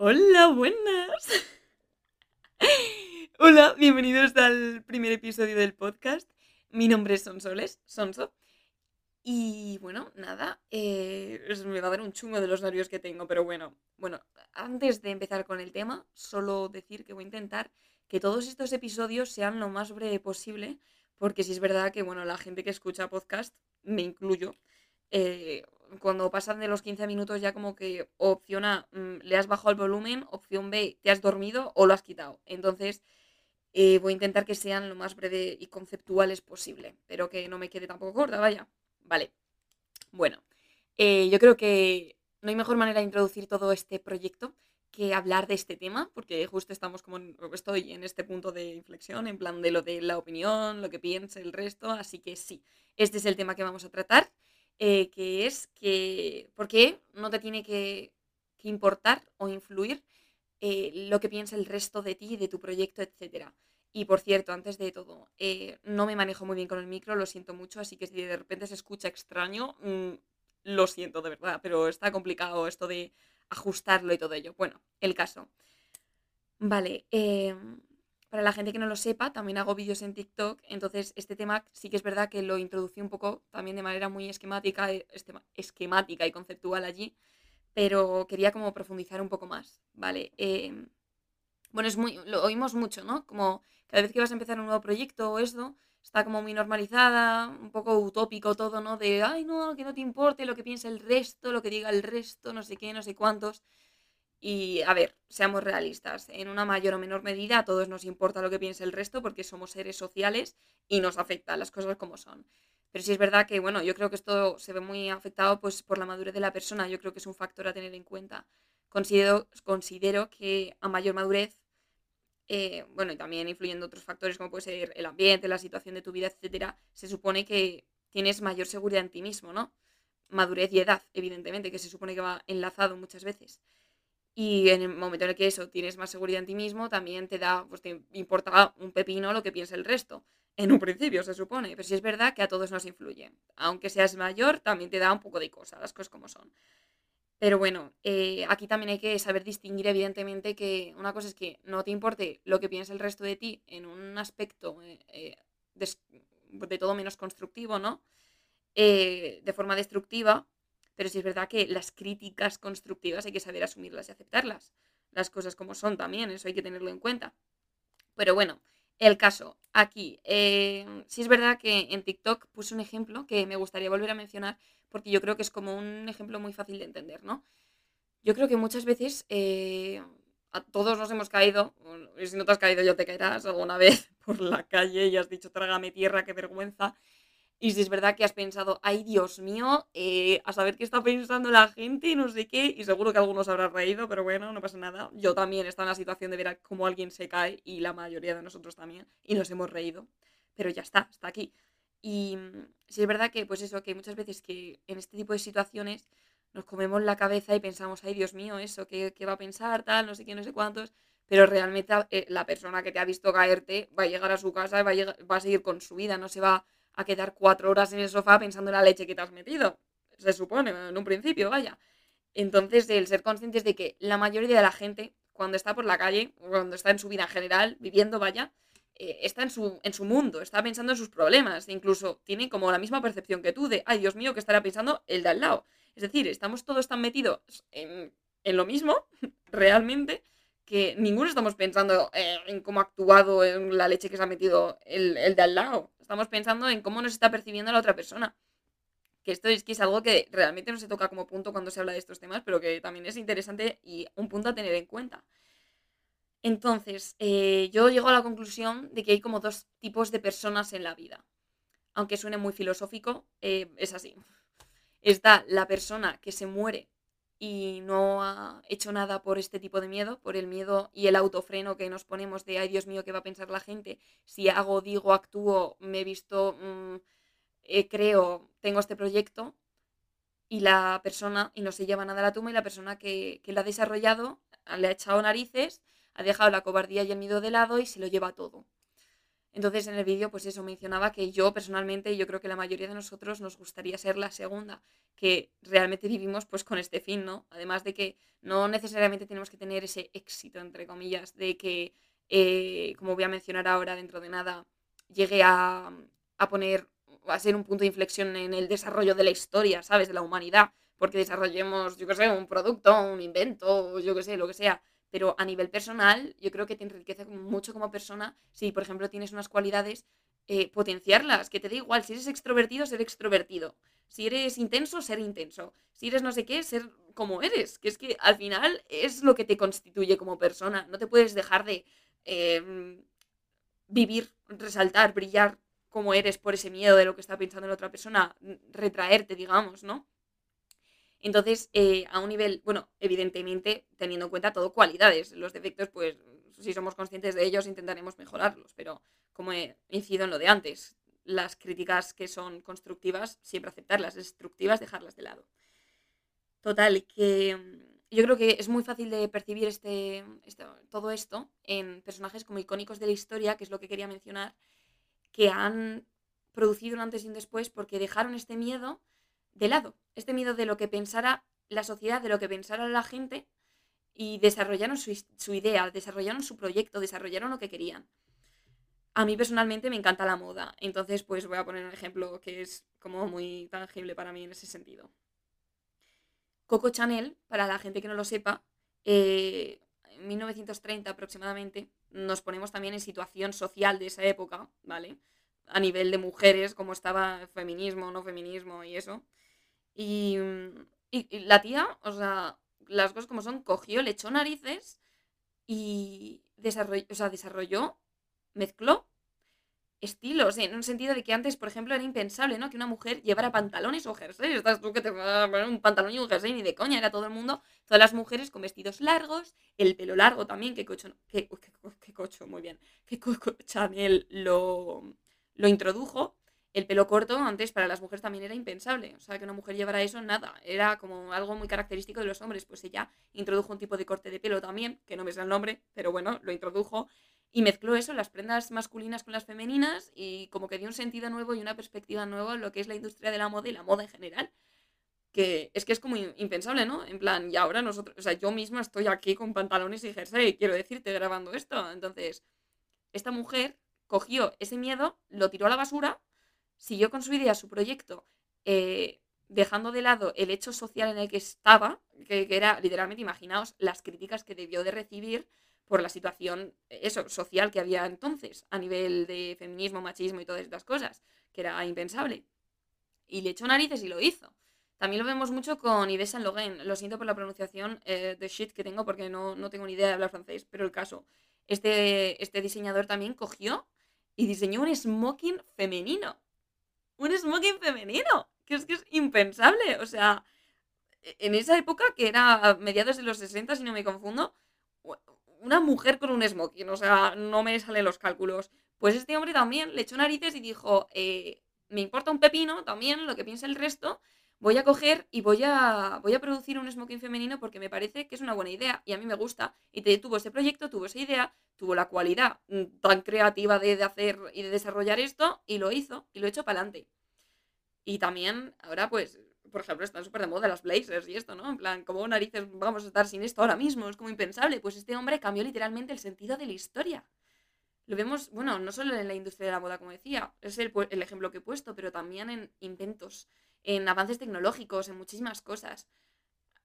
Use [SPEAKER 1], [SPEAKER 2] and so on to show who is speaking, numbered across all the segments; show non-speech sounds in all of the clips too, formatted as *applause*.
[SPEAKER 1] Hola, buenas. Hola, bienvenidos al primer episodio del podcast. Mi nombre es Sonsoles, Sonso. Y bueno, nada, eh, me va a dar un chungo de los nervios que tengo, pero bueno, bueno, antes de empezar con el tema, solo decir que voy a intentar que todos estos episodios sean lo más breve posible, porque si es verdad que, bueno, la gente que escucha podcast, me incluyo, eh, cuando pasan de los 15 minutos ya como que opción A, mm, le has bajado el volumen, opción B, te has dormido o lo has quitado. Entonces, eh, voy a intentar que sean lo más breve y conceptuales posible, pero que no me quede tampoco corta, vaya. Vale. Bueno, eh, yo creo que no hay mejor manera de introducir todo este proyecto que hablar de este tema, porque justo estamos como, estoy en este punto de inflexión, en plan de lo de la opinión, lo que piense el resto, así que sí, este es el tema que vamos a tratar. Eh, que es que, ¿por qué no te tiene que, importar o influir eh, lo que piensa el resto de ti, de tu proyecto, etcétera? Y por cierto, antes de todo, eh, no me manejo muy bien con el micro, lo siento mucho, así que si de repente se escucha extraño, mm, lo siento de verdad, pero está complicado esto de ajustarlo y todo ello. Bueno, el caso. Vale, em, para la gente que no lo sepa, también hago vídeos en TikTok, entonces este tema sí que es verdad que lo introducí un poco también de manera muy esquemática, esquemática y conceptual allí, pero quería como profundizar un poco más, ¿vale? Em, bueno, es muy, lo oímos mucho, ¿no? Como cada vez que vas a empezar un nuevo proyecto o eso, está como muy normalizada, un poco utópico todo, ¿no? De, ay, no, que no te importe lo que piensa el resto, lo que diga el resto, no sé qué, no sé cuántos. Y a ver, seamos realistas, en una mayor o menor medida a todos nos importa lo que piense el resto porque somos seres sociales y nos afecta las cosas como son. Pero sí es verdad que, bueno, yo creo que esto se ve muy afectado pues, por la madurez de la persona, yo creo que es un factor a tener en cuenta. Considero, considero que a mayor madurez, eh, bueno, y también influyendo otros factores como puede ser el ambiente, la situación de tu vida, etcétera, se supone que tienes mayor seguridad en ti mismo, ¿no? Madurez y edad, evidentemente, que se supone que va enlazado muchas veces. Y en el momento en el que eso tienes más seguridad en ti mismo, también te da, pues te importa un pepino lo que piensa el resto. En un principio, se supone. Pero sí es verdad que a todos nos influye. Aunque seas mayor, también te da un poco de cosa, las cosas como son. Pero bueno, eh, aquí también hay que saber distinguir, evidentemente, que una cosa es que no te importe lo que piensa el resto de ti en un aspecto eh, eh, de, todo menos constructivo, ¿no? de forma destructiva, pero sí es verdad que las críticas constructivas hay que saber asumirlas y aceptarlas. Las cosas como son también, eso hay que tenerlo en cuenta. Pero bueno, el caso, aquí, eh, sí es verdad que en TikTok puse un ejemplo que me gustaría volver a mencionar porque yo creo que es como un ejemplo muy fácil de entender, ¿no? Yo creo que muchas veces eh, a todos nos hemos caído, y si no te has caído ya te caerás alguna vez *laughs* por la calle y has dicho trágame tierra, qué vergüenza. Y si es verdad que has pensado, ay Dios mío, eh, a saber qué está pensando la gente, no sé qué, y seguro que algunos habrán reído, pero bueno, no pasa nada. Yo también estaba en la situación de ver cómo alguien se cae y la mayoría de nosotros también, y nos hemos reído. Pero ya está, está aquí. Y mm, si es verdad que, pues eso, que muchas veces que en este tipo de situaciones nos comemos la cabeza y pensamos, ay Dios mío, eso, ¿qué, qué va a pensar? Tal, no sé qué, no sé cuántos. Pero realmente eh, la persona que te ha visto caerte va a llegar a su casa y va a, va a seguir con su vida, no se va a quedar cuatro horas en el sofá pensando en la leche que te has metido. Se supone, en un principio, vaya. Entonces, el ser conscientes de que la mayoría de la gente, cuando está por la calle, cuando está en su vida en general, viviendo, vaya, eh, está en su, en su mundo, está pensando en sus problemas, e incluso tiene como la misma percepción que tú de, ay Dios mío, que estará pensando el de al lado. Es decir, estamos todos tan metidos en, en lo mismo, *laughs* realmente, que ninguno estamos pensando eh, en cómo ha actuado en la leche que se ha metido el, el de al lado estamos pensando en cómo nos está percibiendo la otra persona. Que esto es que es algo que realmente no se toca como punto cuando se habla de estos temas, pero que también es interesante y un punto a tener en cuenta. Entonces, eh, yo llego a la conclusión de que hay como dos tipos de personas en la vida. Aunque suene muy filosófico, eh, es así. Está la persona que se muere y no ha hecho nada por este tipo de miedo, por el miedo y el autofreno que nos ponemos de, ay Dios mío, ¿qué va a pensar la gente? Si hago, digo, actúo, me he visto, mm, eh, creo, tengo este proyecto y la persona, y no se lleva nada a la tumba, y la persona que, que la ha desarrollado le ha echado narices, ha dejado la cobardía y el miedo de lado y se lo lleva todo. Entonces en el vídeo pues eso mencionaba que yo personalmente, yo creo que la mayoría de nosotros nos gustaría ser la segunda, que realmente vivimos pues con este fin, ¿no? Además de que no necesariamente tenemos que tener ese éxito, entre comillas, de que, eh, como voy a mencionar ahora dentro de nada, llegue a, a poner, a ser un punto de inflexión en el desarrollo de la historia, ¿sabes? De la humanidad, porque desarrollemos, yo qué sé, un producto, un invento, yo qué sé, lo que sea pero a nivel personal yo creo que te enriquece mucho como persona si, por ejemplo, tienes unas cualidades, eh, potenciarlas, que te da igual, si eres extrovertido, ser extrovertido, si eres intenso, ser intenso, si eres no sé qué, ser como eres, que es que al final es lo que te constituye como persona, no te puedes dejar de em, vivir, resaltar, brillar como eres por ese miedo de lo que está pensando la otra persona, retraerte, digamos, ¿no? Entonces, eh, a un nivel, bueno, evidentemente, teniendo en cuenta todo cualidades, los defectos, pues si somos conscientes de ellos, intentaremos mejorarlos, pero como he incidido en lo de antes, las críticas que son constructivas, siempre aceptarlas, destructivas, dejarlas de lado. Total, que mm, yo creo que es muy fácil de percibir este, todo esto en personajes como icónicos de la historia, que es lo que quería mencionar, que han producido un antes y un después porque dejaron este miedo de lado, este miedo de lo que pensara la sociedad, de lo que pensara la gente, y desarrollaron su, idea, desarrollaron su proyecto, desarrollaron lo que querían. A mí personalmente me encanta la moda, entonces pues voy a poner un ejemplo que es como muy tangible para mí en ese sentido. Coco Chanel, para la gente que no lo sepa, eh, en 1930 aproximadamente, nos ponemos también en situación social de esa época, ¿vale? A nivel de mujeres, como estaba feminismo, no feminismo y eso. Mm, y, la tía, o sea, las cosas como son, cogió, le echó narices y desarrolló, o sea, desarrolló, mezcló estilos, en un sentido de que antes, por ejemplo, era impensable, ¿no? Que una mujer llevara pantalones o jersey. Estás tú que te vas a poner un pantalón y un jersey, ni de coña, era todo el mundo, todas las mujeres con vestidos largos, el pelo largo también, que cocho, que, cocho, muy bien, que Coco Chanel lo, lo introdujo, el pelo corto antes para las mujeres también era impensable. O sea, que una mujer llevara eso, nada. Era como algo muy característico de los hombres. Pues ella introdujo un tipo de corte de pelo también, que no me sé el nombre, pero bueno, lo introdujo. Y mezcló eso, las prendas masculinas con las femeninas, y como que dio un sentido nuevo y una perspectiva nueva en lo que es la industria de la moda y la moda en general. Que es que es como impensable, ¿no? En plan, y ahora nosotros, o sea, yo misma estoy aquí con pantalones y jersey, quiero decirte, grabando esto. Entonces, esta mujer cogió ese miedo, lo tiró a la basura siguió con su idea, su proyecto, eh, dejando de lado el hecho social en el que estaba, que, era literalmente, imaginaos las críticas que debió de recibir por la situación eso, social que había entonces, a nivel de feminismo, machismo y todas estas cosas, que era impensable. Y le echó narices y lo hizo. También lo vemos mucho con Yves Saint Laurent. Lo siento por la pronunciación eh, de shit que tengo porque no, no, tengo ni idea de hablar francés, pero el caso. Este, este diseñador también cogió y diseñó un smoking femenino un smoking femenino, que es que es impensable. O sea, e-, en esa época, que era mediados de los 60, si no me confundo, una mujer con un smoking, o sea, no me salen los cálculos. Pues este hombre también le echó narices y dijo, eh, me importa un pepino también lo que piensa el resto, voy a coger y voy a, voy a producir un smoking femenino porque me parece que es una buena idea y a mí me gusta. Y tuvo ese proyecto, tuvo esa idea, tuvo la cualidad mm, tan creativa de, de hacer y de desarrollar esto y lo hizo y lo echó para adelante. Y también ahora pues por ejemplo, están súper de moda las blazers y esto, ¿no? En plan, como narices vamos a estar sin esto ahora mismo? Es como impensable. Pues este hombre cambió literalmente el sentido de la historia. Lo vemos, bueno, no solo en la industria de la moda, como decía, es el, el ejemplo que he puesto, pero también en inventos, en avances tecnológicos, en muchísimas cosas.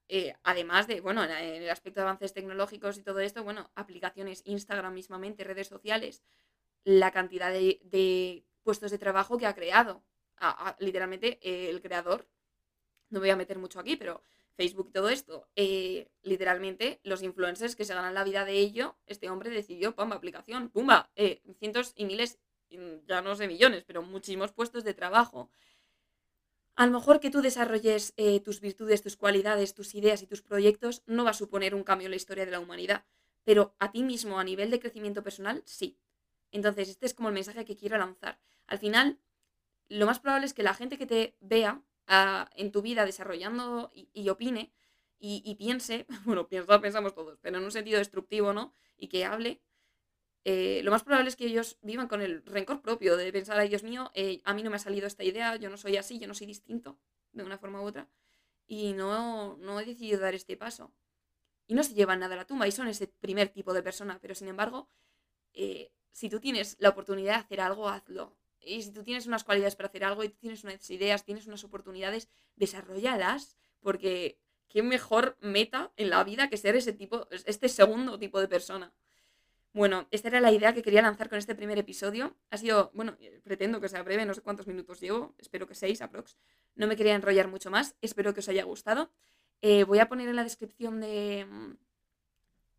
[SPEAKER 1] Eh, además de, bueno, en el aspecto de avances tecnológicos y todo esto, bueno, aplicaciones, Instagram mismamente, redes sociales, la cantidad de, puestos de trabajo que ha creado. Literalmente eh, el creador, no me voy a meter mucho aquí, pero Facebook y todo esto, eh, literalmente los influencers que se ganan la vida de ello, este hombre decidió, pumba, aplicación, pumba, cientos y miles, ya no sé millones, pero muchísimos puestos de trabajo a lo mejor que tú desarrolles eh, tus virtudes, tus cualidades, tus ideas y tus proyectos no va a suponer un cambio en la historia de la humanidad, pero a ti mismo a nivel de crecimiento personal sí. Entonces, este es como el mensaje que quiero lanzar. Al final, lo más probable es que la gente que te vea ah, en tu vida desarrollando y, opine y, piense, *laughs* bueno, piensa, pensamos todos, pero en un sentido destructivo, ¿no? Y que hable, eh, lo más probable es que ellos vivan con el rencor propio de pensar, ay Dios mío, eh, a mí no me ha salido esta idea, yo no soy así, yo no soy distinto de una forma u otra, y no, no he decidido dar este paso. Y no se llevan nada a la tumba y son ese primer tipo de persona, pero sin embargo, eh, si tú tienes la oportunidad de hacer algo, hazlo. Y si tú tienes unas cualidades para hacer algo y tú tienes unas ideas, tienes unas oportunidades, desarrollalas, porque qué mejor meta en la vida que ser ese tipo, este segundo tipo de persona. Bueno, esta era la idea que quería lanzar con este primer episodio. Ha sido, bueno, pretendo que sea breve, no sé cuántos minutos llevo, espero que seis aprox. No me quería enrollar mucho más, espero que os haya gustado. Eh, voy a poner en la descripción de,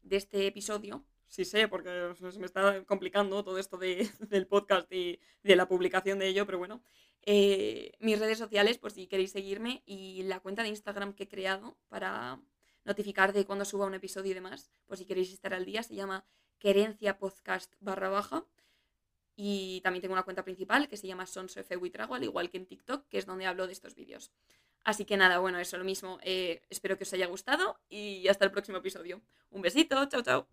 [SPEAKER 1] de este episodio, sí sé, porque se me está complicando todo esto de, *laughs* del podcast y de la publicación de ello, pero bueno, eh, mis redes sociales, por si queréis seguirme, y la cuenta de Instagram que he creado para notificar de cuando suba un episodio y demás, por si queréis estar al día, se llama Querencia Podcast barra baja. Y también tengo una cuenta principal que se llama Sonso F. al igual que en TikTok, que es donde hablo de estos vídeos. Así que nada, bueno, eso lo mismo. Eh, espero que os haya gustado y hasta el próximo episodio. Un besito, chao, chao.